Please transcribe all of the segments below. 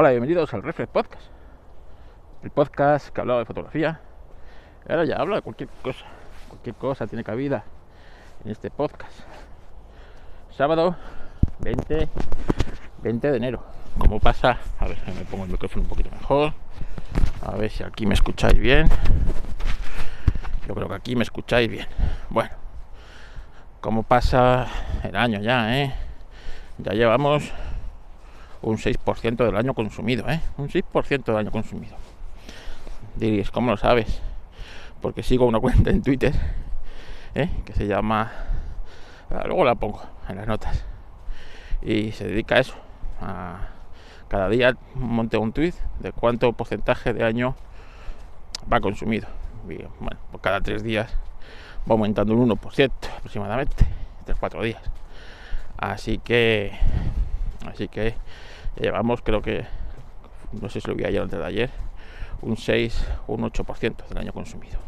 Hola, bienvenidos al Reflex Podcast. El podcast que hablaba de fotografía. Ahora ya habla de cualquier cosa. Cualquier cosa tiene cabida en este podcast. Sábado 20, 20 de enero. ¿Cómo pasa? A ver, me pongo el micrófono un poquito mejor. A ver si aquí me escucháis bien. Yo creo que aquí me escucháis bien. Bueno, ¿cómo pasa el año ya, eh? Ya llevamos un 6% del año consumido, ¿eh? Un 6% del año consumido. Diréis, ¿cómo lo sabes? Porque sigo una cuenta en Twitter, ¿eh? Que se llama... Ah, luego la pongo en las notas. Y se dedica a eso. A cada día monte un tweet de cuánto porcentaje de año va consumido. Bueno, por cada tres días va aumentando un 1% aproximadamente. Tres, cuatro días. Así que... Así que llevamos creo que, no sé si lo vi ayer o antes de ayer, un 6 un 8% del año consumido.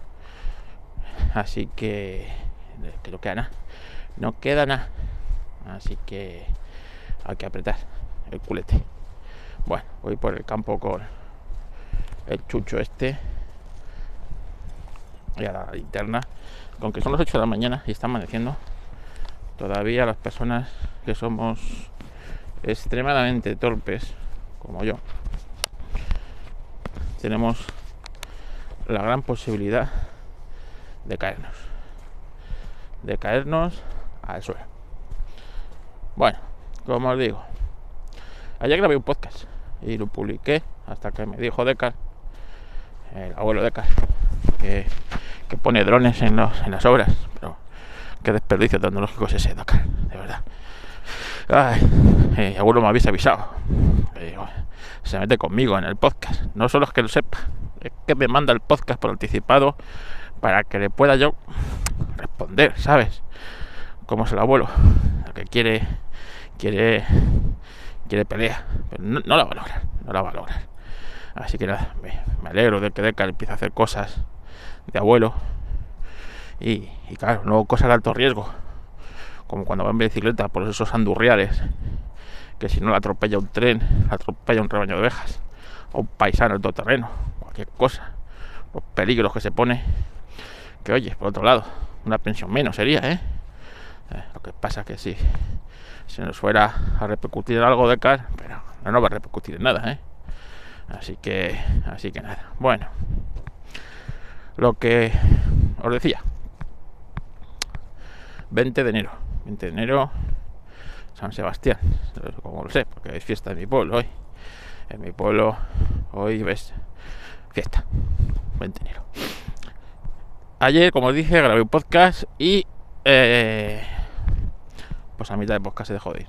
Así que, que no queda nada. No queda nada. Así que hay que apretar el culete. Bueno, voy por el campo con el chucho este y a la linterna. Con que son las 8 de la mañana y está amaneciendo, todavía las personas que somos extremadamente torpes como yo, tenemos la gran posibilidad de caernos. De caernos al suelo. Bueno, como os digo, ayer grabé un podcast y lo publiqué hasta que me dijo Decar, el abuelo Decar, que, que pone drones en, los, en las obras. Pero qué desperdicio tecnológico es ese, Decar, de verdad. Ay, eh, abuelo me habéis avisado. Eh, se mete conmigo en el podcast. No solo es que lo sepa, es que me manda el podcast por anticipado para que le pueda yo responder, ¿sabes? Como es el abuelo, el que quiere, quiere, quiere pelea, pero no, la va a lograr, no la va a lograr. Así que nada, me, alegro de que Deca empiece a hacer cosas de abuelo y, y claro, no cosas de alto riesgo como cuando va en bicicleta por esos andurriales, que si no la atropella un tren, la atropella un rebaño de ovejas, o un paisano en terreno, cualquier cosa, los peligros que se pone, que oye, por otro lado, una pensión menos sería, ¿eh? eh lo que pasa que si se nos fuera a repercutir algo de car, pero no nos va a repercutir en nada, ¿eh? Así que, así que nada. Bueno, lo que os decía, 20 de enero 20 de enero, San Sebastián, como lo sé, porque es fiesta en mi pueblo hoy. En mi pueblo hoy ves fiesta, 20 de enero. Ayer, como os dije, grabé un podcast y eh, pues a mitad de podcast se dejó de ir.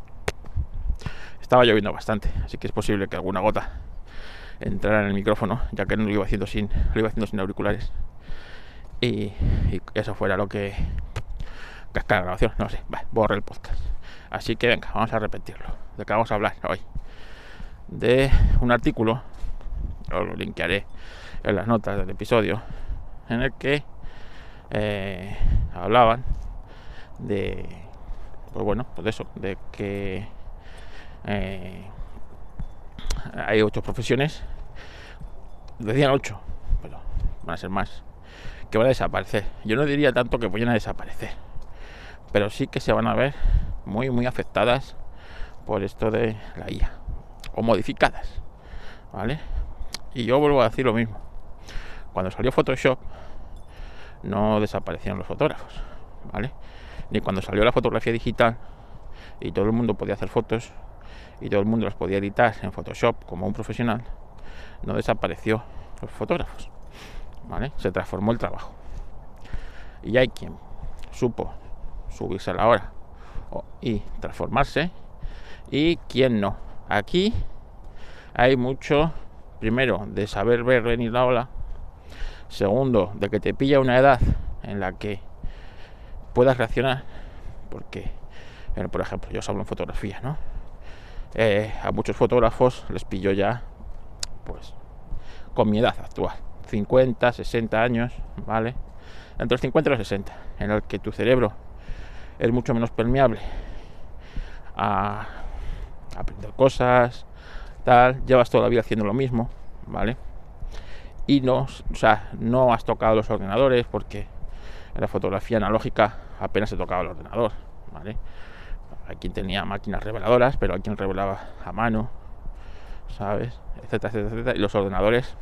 Estaba lloviendo bastante, así que es posible que alguna gota entrara en el micrófono, ya que no lo iba haciendo sin, lo iba haciendo sin auriculares. y eso fuera lo que cascar grabación, no sé, vale, borre el podcast. Así que venga, vamos a repetirlo. ¿De qué vamos a hablar hoy? De un artículo, os lo linkearé en las notas del episodio, en el que eh, hablaban de, pues bueno, pues eso, de que eh, hay ocho profesiones, decían ocho, pero van a ser más, que van a desaparecer. Yo no diría tanto que vayan a desaparecer pero sí que se van a ver muy muy afectadas por esto de la IA o modificadas vale y yo vuelvo a decir lo mismo. Cuando salió Photoshop no desaparecieron los fotógrafos vale ni cuando salió la fotografía digital y todo el mundo podía hacer fotos y todo el mundo las podía editar en Photoshop como un profesional no desapareció los fotógrafos vale se transformó el trabajo. Y hay quien supo subirse a la hora y transformarse y quién no. Aquí hay mucho, primero, de saber ver venir la ola, segundo, de que te pilla una edad en la que puedas reaccionar, porque, por ejemplo, yo os hablo en fotografía, ¿no? Eh, a muchos fotógrafos les pillo ya, pues, con mi edad actual, 50, 60 años, ¿vale? Entre los 50 y los 60, en el que tu cerebro es mucho menos permeable a aprender cosas tal, llevas toda la vida haciendo lo mismo, ¿vale? Y no, o sea, no has tocado los ordenadores porque en la fotografía analógica apenas se tocaba el ordenador, ¿vale? Quien tenía máquinas reveladoras, pero hay quien revelaba a mano, ¿sabes? Etcétera, etcétera, etcétera. Y los ordenadores,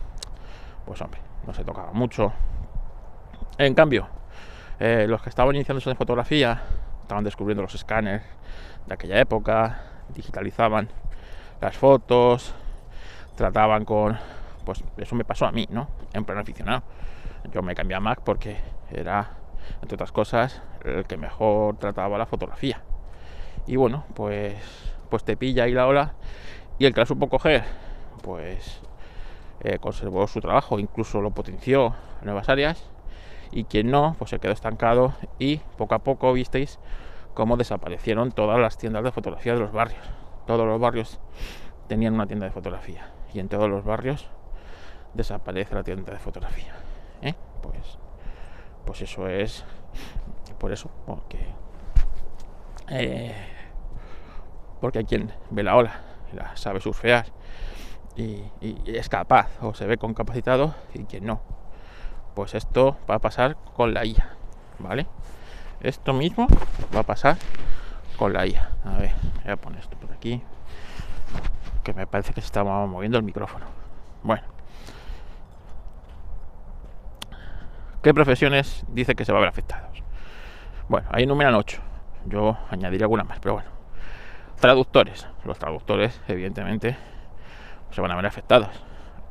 pues hombre, no se tocaba mucho. En cambio, eh, los que estaban iniciándose en fotografía estaban descubriendo los escáneres de aquella época, digitalizaban las fotos, trataban con, pues eso me pasó a mí, ¿no? En plan aficionado. Yo me cambié a Mac porque era, entre otras cosas, el que mejor trataba la fotografía. Y bueno, pues, pues te pilla ahí la ola y el que la supo coger, pues eh, conservó su trabajo, incluso lo potenció en nuevas áreas y quien no, pues se quedó estancado y poco a poco visteis cómo desaparecieron todas las tiendas de fotografía de los barrios. Todos los barrios tenían una tienda de fotografía y en todos los barrios desaparece la tienda de fotografía. ¿eh? Pues, pues eso es por eso, porque eh, porque hay quien ve la ola la sabe surfear y, y es capaz o se ve con capacitado y quien no pues esto va a pasar con la IA, ¿vale? Esto mismo va a pasar con la IA. A ver, voy a poner esto por aquí, que me parece que se está moviendo el micrófono. Bueno. ¿Qué profesiones dice que se va a ver afectados? Bueno, ahí enumeran 8. Yo añadiré alguna más, pero bueno. Traductores. Los traductores, evidentemente, se van a ver afectados.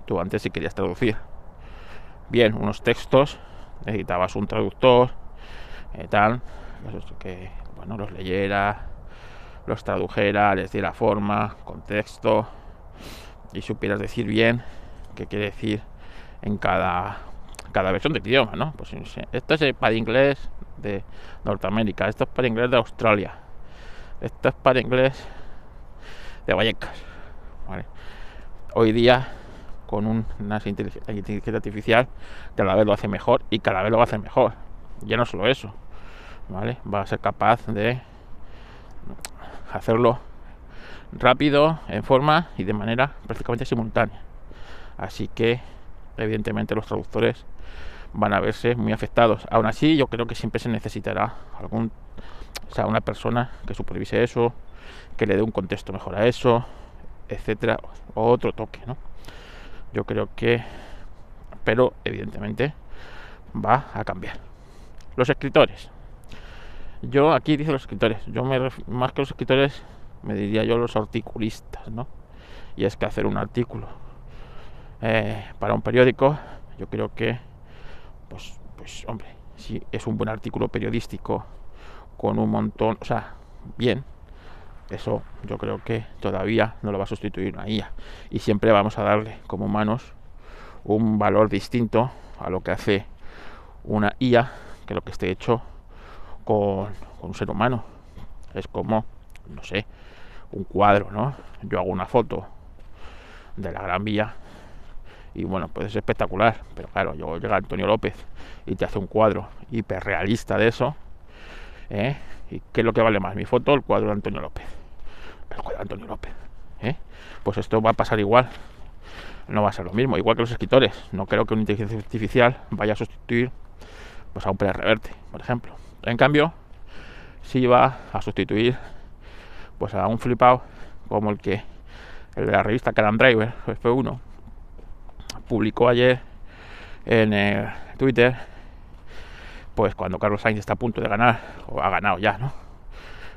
Tú antes si querías traducir bien unos textos, necesitabas un traductor, eh, tal, que bueno, los leyera, los tradujera, les diera forma, contexto y supieras decir bien qué quiere decir en cada, cada versión del idioma, ¿no? Pues esto es para inglés de Norteamérica, esto es para inglés de Australia, esto es para inglés de Vallecas, Hoy día con una inteligencia artificial cada vez lo hace mejor y cada vez lo va a hacer mejor. Ya no solo eso, ¿vale? Va a ser capaz de hacerlo rápido, en forma y de manera prácticamente simultánea. Así que, evidentemente, los traductores van a verse muy afectados. Aún así, yo creo que siempre se necesitará algún, o sea, una persona que supervise eso, que le dé un contexto mejor a eso, etcétera, otro toque, ¿no? Yo creo que, pero evidentemente va a cambiar. Los escritores. Yo aquí dice los escritores, yo me más que los escritores me diría yo los articulistas, ¿no? Y es que hacer un artículo eh, para un periódico, yo creo que, pues, pues, hombre, si es un buen artículo periodístico con un montón, o sea, bien, eso yo creo que todavía no lo va a sustituir una IA. Y siempre vamos a darle como humanos un valor distinto a lo que hace una IA que lo que esté hecho con, un ser humano. Es como, no sé, un cuadro, ¿no? Yo hago una foto de la Gran Vía y bueno, pues es espectacular, pero claro, yo llega Antonio López y te hace un cuadro hiperrealista de eso, ¿eh? ¿Y qué es lo que vale más? ¿Mi foto el cuadro de Antonio López? El cuadro de Antonio López. ¿eh? Pues esto va a pasar igual. No va a ser lo mismo, igual que los escritores. No creo que una inteligencia artificial vaya a sustituir pues, a un Pérez Reverte, por ejemplo. En cambio, sí va a sustituir pues a un flipado como el que el de la revista Caram Driver, F1, publicó ayer en Twitter pues cuando Carlos Sainz está a punto de ganar, o ha ganado ya, ¿no?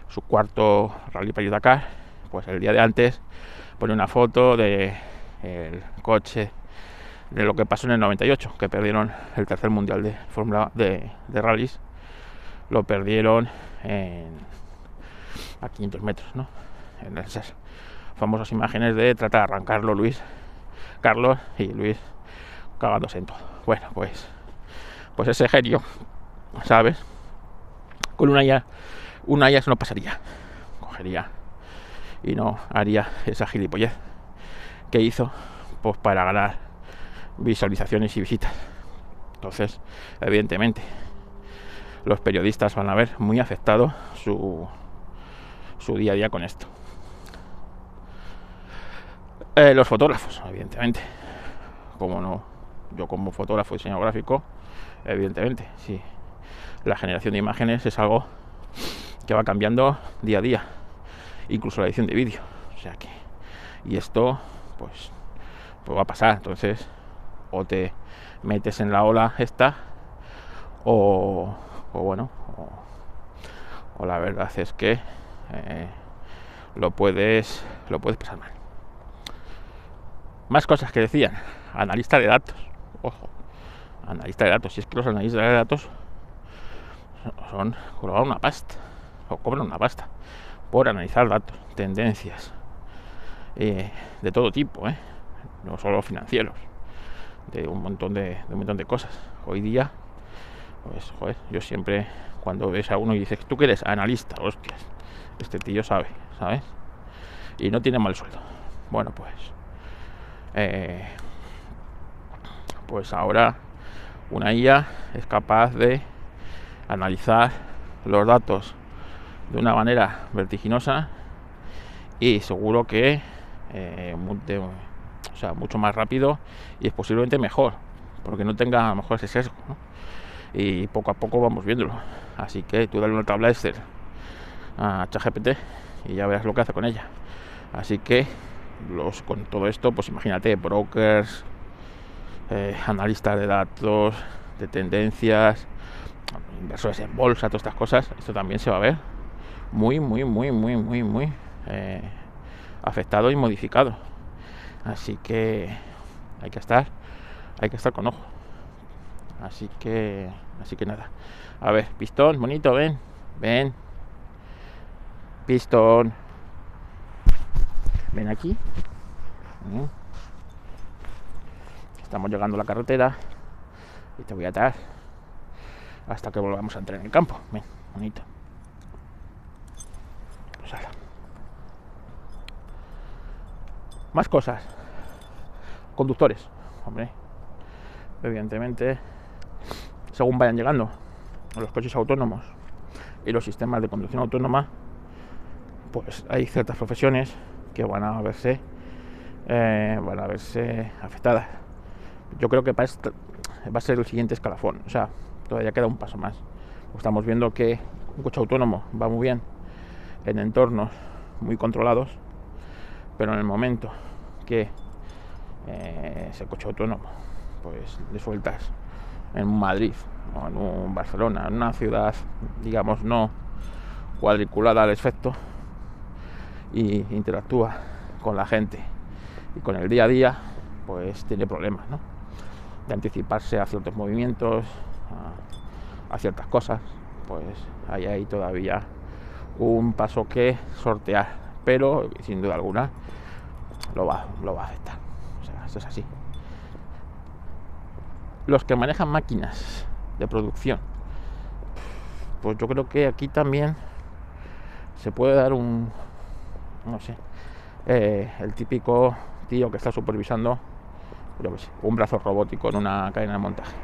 Su cuarto Rally Paris Dakar, pues el día de antes pone una foto de el coche de lo que pasó en el 98, que perdieron el tercer mundial de Fórmula de, rallies, lo perdieron en, a 500 metros, ¿no? En esas famosas imágenes de tratar de arrancarlo Luis, Carlos y Luis cagándose en todo. Bueno, pues, pues ese genio ¿sabes? Con una ya, una ya eso no pasaría. Cogería y no haría esa gilipollez que hizo pues para ganar visualizaciones y visitas. Entonces, evidentemente, los periodistas van a ver muy afectado su, su día a día con esto. Eh, los fotógrafos, evidentemente. Como no, yo como fotógrafo y diseñador gráfico, evidentemente, sí. La generación de imágenes es algo que va cambiando día a día, incluso la edición de vídeo. O sea que, y esto, pues, pues va a pasar. Entonces, o te metes en la ola esta, o, bueno, o, la verdad es que eh, lo puedes, lo puedes pasar mal. Más cosas que decían, analista de datos, ojo, analista de datos, si es que los analistas de datos son cobran una pasta, o cobran una pasta por analizar datos, tendencias, eh, de todo tipo, eh, no solo financieros, de un montón de, un montón de cosas. Hoy día, pues, joder, yo siempre cuando ves a uno y dices, tú que eres analista, hostias, este tío sabe, ¿sabes? Y no tiene mal sueldo. Bueno, pues, eh, pues ahora una IA es capaz de analizar los datos de una manera vertiginosa y seguro que eh, mucho más rápido y es posiblemente mejor porque no tenga a lo mejor ese sesgo y poco a poco vamos viéndolo. Así que tú dale una tabla Excel a ChatGPT y ya verás lo que hace con ella. Así que los con todo esto pues imagínate brokers eh, analistas de datos de tendencias inversores en bolsa todas estas cosas esto también se va a ver muy muy muy muy muy muy eh, afectado y modificado. Así que hay que estar hay que estar con ojo. Así que así que nada. A ver pistón bonito ven ven. Pistón. Ven aquí. Mm. estamos llegando a la carretera y te voy a atar hasta que volvamos a entrar en el campo. Ven bonito más cosas conductores hombre evidentemente según vayan llegando los coches autónomos y los sistemas de conducción autónoma, pues hay ciertas profesiones que van a verse eh, van a verse afectadas. Yo creo que va a ser el siguiente escalafón, o sea, todavía queda un paso más. Estamos viendo que un coche autónomo va muy bien en entornos muy controlados, pero en el momento que eh, ese coche autónomo pues le sueltas en Madrid o en un Barcelona, en una ciudad, digamos, no cuadriculada al efecto y interactúa con la gente y con el día a día, pues tiene problemas, ¿no? De anticiparse a ciertos movimientos, a, ciertas cosas, pues hay ahí todavía un paso que sortear, pero sin duda alguna lo va, lo va a afectar. O sea, esto es así los que manejan máquinas de producción. Pues yo creo que aquí también se puede dar un, no sé, eh, el típico tío que está supervisando un brazo robótico en una cadena de montaje.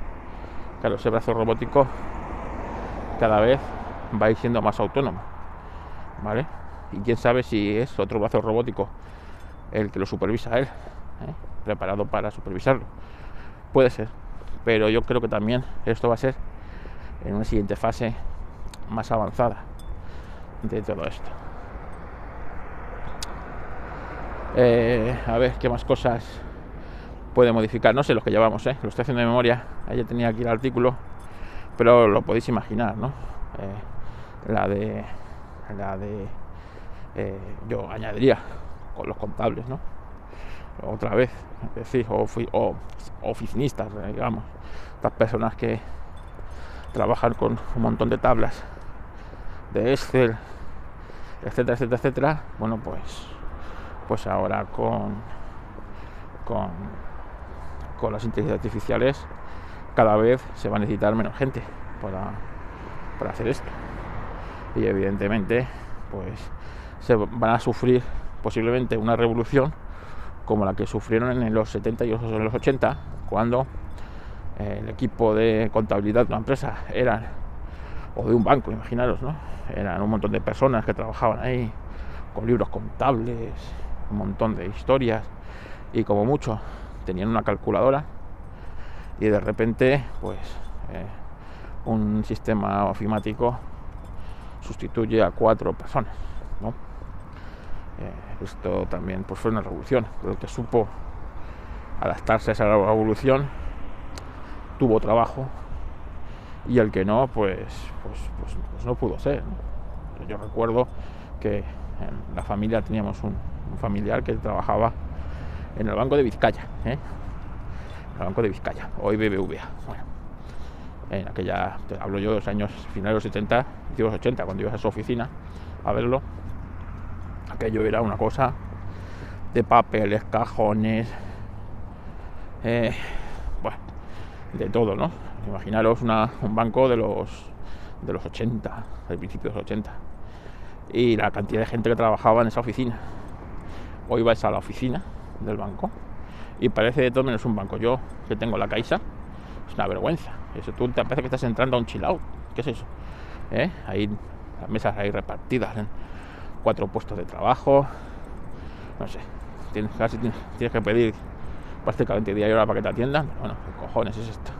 Claro, ese brazo robótico cada vez va a ir siendo más autónomo, ¿vale? Y quién sabe si es otro brazo robótico el que lo supervisa a él, ¿eh? preparado para supervisarlo. Puede ser, pero yo creo que también esto va a ser en una siguiente fase más avanzada de todo esto. Eh, a ver qué más cosas puede modificar. No sé los que llevamos, ¿eh? lo estoy haciendo de memoria. Ayer tenía aquí el artículo, pero lo podéis imaginar, ¿no? Eh, la de. La de. Eh, yo añadiría con los contables, ¿no? Otra vez, es decir, o, oficinistas, digamos estas personas que trabajan con un montón de tablas de Excel, etcétera, etcétera, etcétera, bueno, pues, pues ahora con, con, con las inteligencias artificiales cada vez se va a necesitar menos gente para, para hacer esto. Y evidentemente, pues se van a sufrir posiblemente una revolución como la que sufrieron en los 70 y los 80, cuando el equipo de contabilidad de una empresa eran, o de un banco, imaginaros, ¿no? Eran un montón de personas que trabajaban ahí con libros contables, un montón de historias, y como mucho tenían una calculadora y de repente pues eh, un sistema ofimático sustituye a cuatro personas. ¿no? Eh, esto también pues, fue una revolución. El que supo adaptarse a esa revolución tuvo trabajo y el que no, pues, pues, pues, pues no pudo ser. Yo recuerdo que en la familia teníamos un, familiar que trabajaba en el Banco de Vizcaya, ¿eh? el Banco de Vizcaya, hoy BBVA. En aquella, te hablo yo de los años finales de los 70, de los 80, cuando ibas a su oficina a verlo, aquello era una cosa de papeles, cajones, eh, bueno, de todo, ¿no? Imaginaros un banco de los de los 80, del principio de los 80. Y la cantidad de gente que trabajaba en esa oficina. Hoy vais a la oficina del banco y parece de todo menos un banco. Yo que tengo la Caixa, es una vergüenza. Eso tú te parece que estás entrando a un chilao. ¿Qué es eso? ¿Eh? Ahí las mesas ahí repartidas en cuatro puestos de trabajo. No sé. Tienes, casi tienes, que pedir prácticamente día y hora para que te atiendan. Bueno, ¿qué cojones es esto?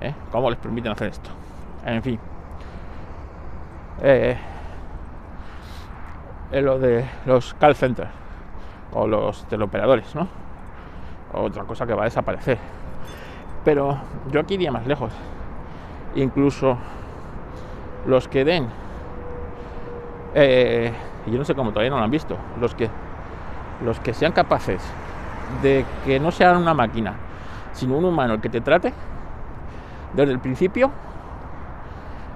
¿Eh? ¿Cómo les permiten hacer esto? En fin. Eh, en lo de los call centers o los teleoperadores, ¿no? Otra cosa que va a desaparecer. Pero yo aquí iría más lejos. Incluso los que den, eh, yo no sé cómo todavía no lo han visto, los que, los que sean capaces de que no sean una máquina, sino un humano el que te trate, desde el principio,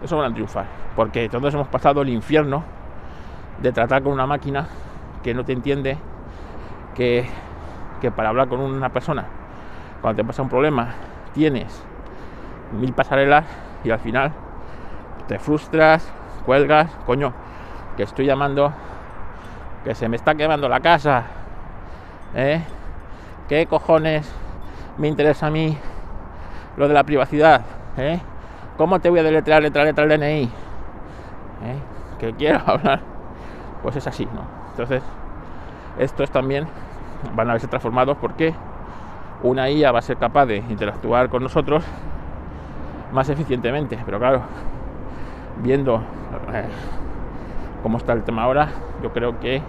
eso van a triunfar. Porque todos hemos pasado el infierno de tratar con una máquina que no te entiende, que, que para hablar con una persona, cuando te pasa un problema, tienes mil pasarelas y al final te frustras, cuelgas, coño, que estoy llamando, que se me está quemando la casa, ¿eh? ¿Qué cojones me interesa a mí lo de la privacidad? ¿eh? ¿Cómo te voy a deletrear letra letra el DNI? ¿Eh? Que quiero hablar. Pues es así, ¿no? Entonces, estos también van a verse transformados porque una IA va a ser capaz de interactuar con nosotros más eficientemente. Pero claro, viendo eh, cómo está el tema ahora, yo creo que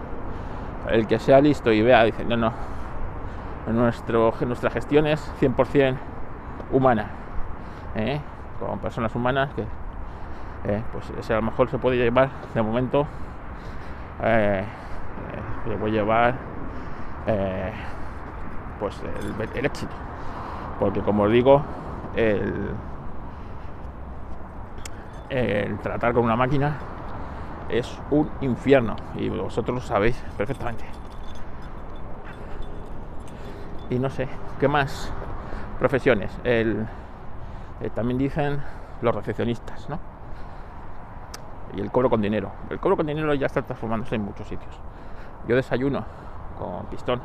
el que sea listo y vea, dice, no, no, nuestro, nuestra gestión es 100% humana, ¿eh? con personas humanas que eh, pues a lo mejor se puede llevar de momento, se puede llevar pues el, éxito. Porque como os digo, el, tratar con una máquina es un infierno y vosotros lo sabéis perfectamente. Y no sé, ¿qué más profesiones? El, eh, también dicen los recepcionistas, ¿no? Y el cobro con dinero. El cobro con dinero ya está transformándose en muchos sitios. Yo desayuno con pistón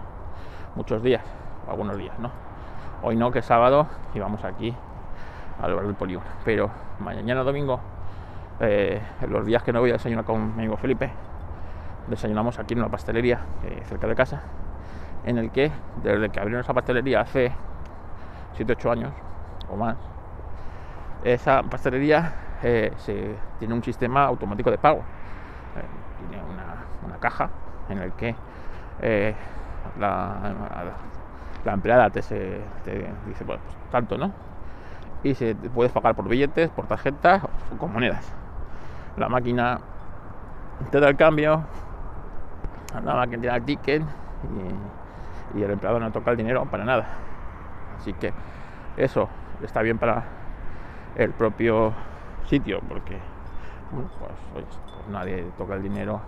muchos días, algunos días, ¿no? Hoy no, que es sábado y vamos aquí al lugar del polígono. Pero mañana domingo, eh, los días que no voy a desayunar con mi amigo Felipe, desayunamos aquí en una pastelería eh, cerca de casa, en el que desde que abrieron esa pastelería hace 7-8 años o más, esa pastelería eh, tiene un sistema automático de pago. tiene una, caja en el que la, empleada te, dice, pues tanto, ¿no? Y se puedes pagar por billetes, por tarjetas o con monedas. La máquina te da el cambio, la máquina te da el ticket y, el empleado no toca el dinero para nada. Así que eso está bien para el propio sitio porque pues, pues, nadie toca el dinero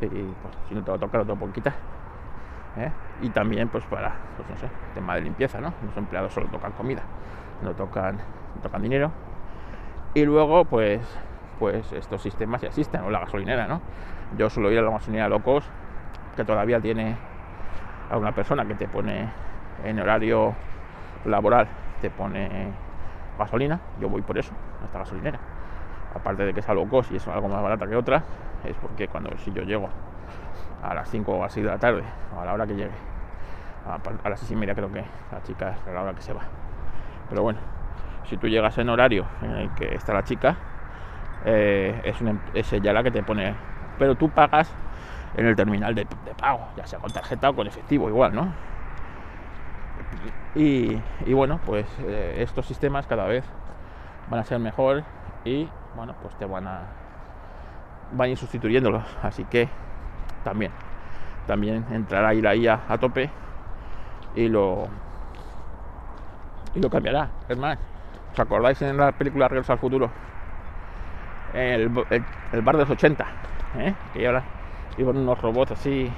y pues, si no te va a tocar, no te lo quitar. ¿Eh? y también pues para pues no sé tema de limpieza no los empleados solo tocan comida no tocan tocan dinero. Y luego pues pues estos sistemas ya existen o la gasolinera no yo suelo ir a la gasolinera locos que todavía tiene a una persona que te pone en horario laboral te pone gasolina yo voy por eso a esta gasolinera. Aparte de que es a low y es algo más barata que otra es porque cuando si yo llego a las 5 o a 6 de la tarde, o a la hora que llegue, a, las seis y media creo que la chica es la hora que se va. Pero bueno, si tú llegas en horario en el que está la chica, eh, es, una, es ella la que te pone. Pero tú pagas en el terminal de, pago, ya sea con tarjeta o con efectivo, igual, ¿no? Y, bueno, pues eh, estos sistemas cada vez van a ser mejor y bueno, pues te van a van a ir sustituyéndolo. Así que también, también entrará ahí la IA a tope y lo y lo cambiará. Es más, ¿os acordáis en la película Regreso al Futuro? El, el, bar de los 80, ¿eh? que ahora iban unos robots así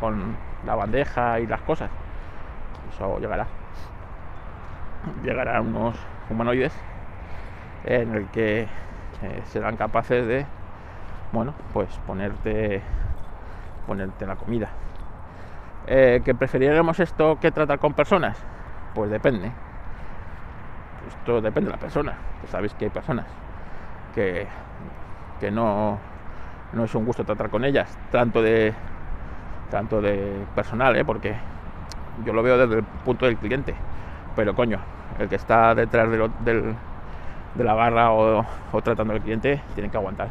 con la bandeja y las cosas. Eso llegará. Llegarán unos humanoides en el que eh, serán capaces de, bueno, pues ponerte, ponerte la comida. Eh, ¿Que preferiríamos esto que tratar con personas? Pues depende. Esto depende de la persona. sabéis que hay personas que, que no, no es un gusto tratar con ellas, tanto de tanto de personal, ¿eh? porque yo lo veo desde el punto del cliente. Pero coño, el que está detrás de, la barra o, tratando al cliente tiene que aguantar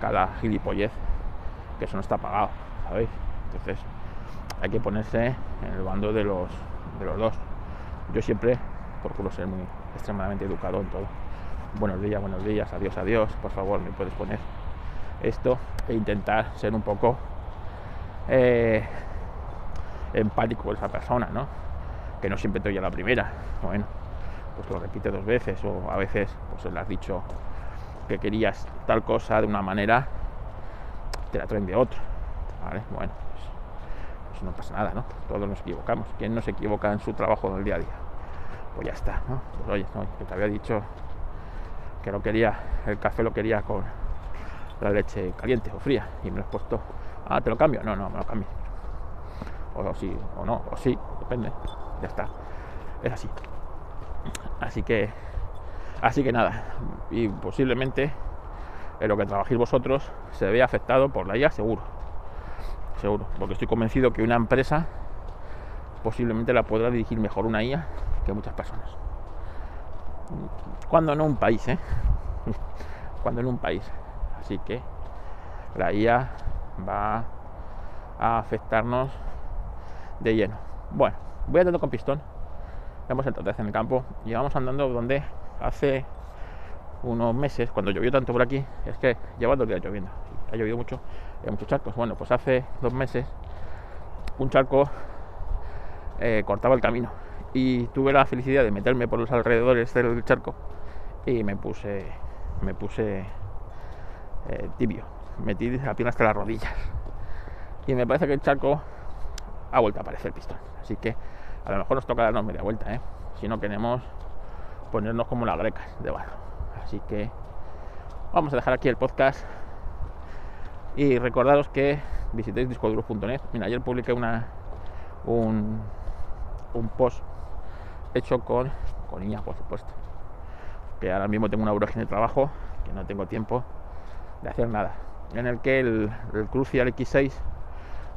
cada gilipollez, que eso no está pagado, ¿sabéis? Entonces hay que ponerse en el bando de los, de los dos. Yo siempre procuro ser muy extremadamente educado en todo. Buenos días, buenos días, adiós, adiós, por favor, me puedes poner esto e intentar ser un poco eh, empático con esa persona, ¿no? Que no siempre te oye la primera. Bueno, pues lo repite dos veces o a veces pues le has dicho que querías tal cosa de una manera, te la traen de otra. ¿Vale? Bueno, pues, pues, no pasa nada, ¿no? Todos nos equivocamos. ¿Quién no se equivoca en su trabajo del día a día? Pues ya está, ¿no? Pues oye, que te había dicho que lo quería, el café lo quería con la leche caliente o fría y me lo has puesto, ah, te lo cambio, no, no, me lo cambio. O sí, o no, o sí, depende, ya está, es así. Así que, así que nada, y posiblemente en lo que trabajéis vosotros se vea afectado por la IA, seguro, seguro, porque estoy convencido que una empresa posiblemente la podrá dirigir mejor una IA que muchas personas. Cuando no un país, ¿eh? Cuando en un país. Así que la IA va a afectarnos de lleno. Bueno, voy andando con pistón. Hemos entrado en el campo y vamos andando donde hace unos meses, cuando llovió tanto por aquí, es que lleva dos días lloviendo. Ha llovido mucho, hay muchos charcos. Bueno, pues hace dos meses un charco eh, cortaba el camino y tuve la felicidad de meterme por los alrededores del charco y me puse me puse eh, tibio metí apenas hasta las rodillas y me parece que el charco ha vuelto a aparecer pistón así que a lo mejor nos toca darnos media vuelta ¿eh? si no queremos ponernos como las grecas de barro así que vamos a dejar aquí el podcast y recordaros que visitéis discoduros.net mira ayer publiqué una un, un post hecho con, con niñas, por supuesto. Que ahora mismo tengo una vorágine de trabajo, que no tengo tiempo de hacer nada. En el que el, Crucial X6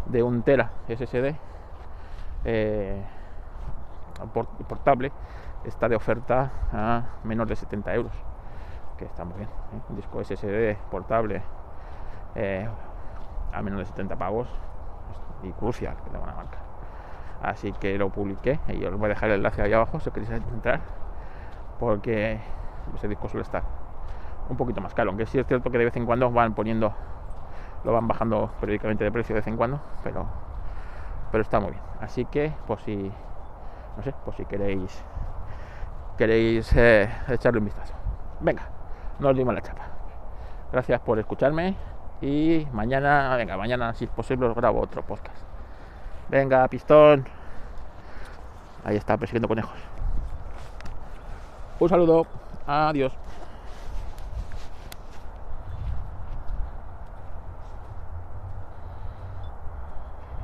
de un Tera SSD eh, portable está de oferta a menos de 70 euros. Que está muy bien. ¿eh? Un disco SSD portable eh, a menos de 70 pavos y Crucial, que tengo marca así que lo publiqué y os voy a dejar el enlace ahí abajo si queréis entrar porque ese disco suele estar un poquito más caro aunque sí es cierto que de vez en cuando van poniendo lo van bajando periódicamente de precio de vez en cuando pero pero está muy bien así que pues si no sé pues si queréis queréis eh, echarle un vistazo venga no os dimos la chapa gracias por escucharme y mañana venga mañana si es posible os grabo otro podcast Venga, pistón. Ahí está, persiguiendo conejos. Un saludo. Adiós.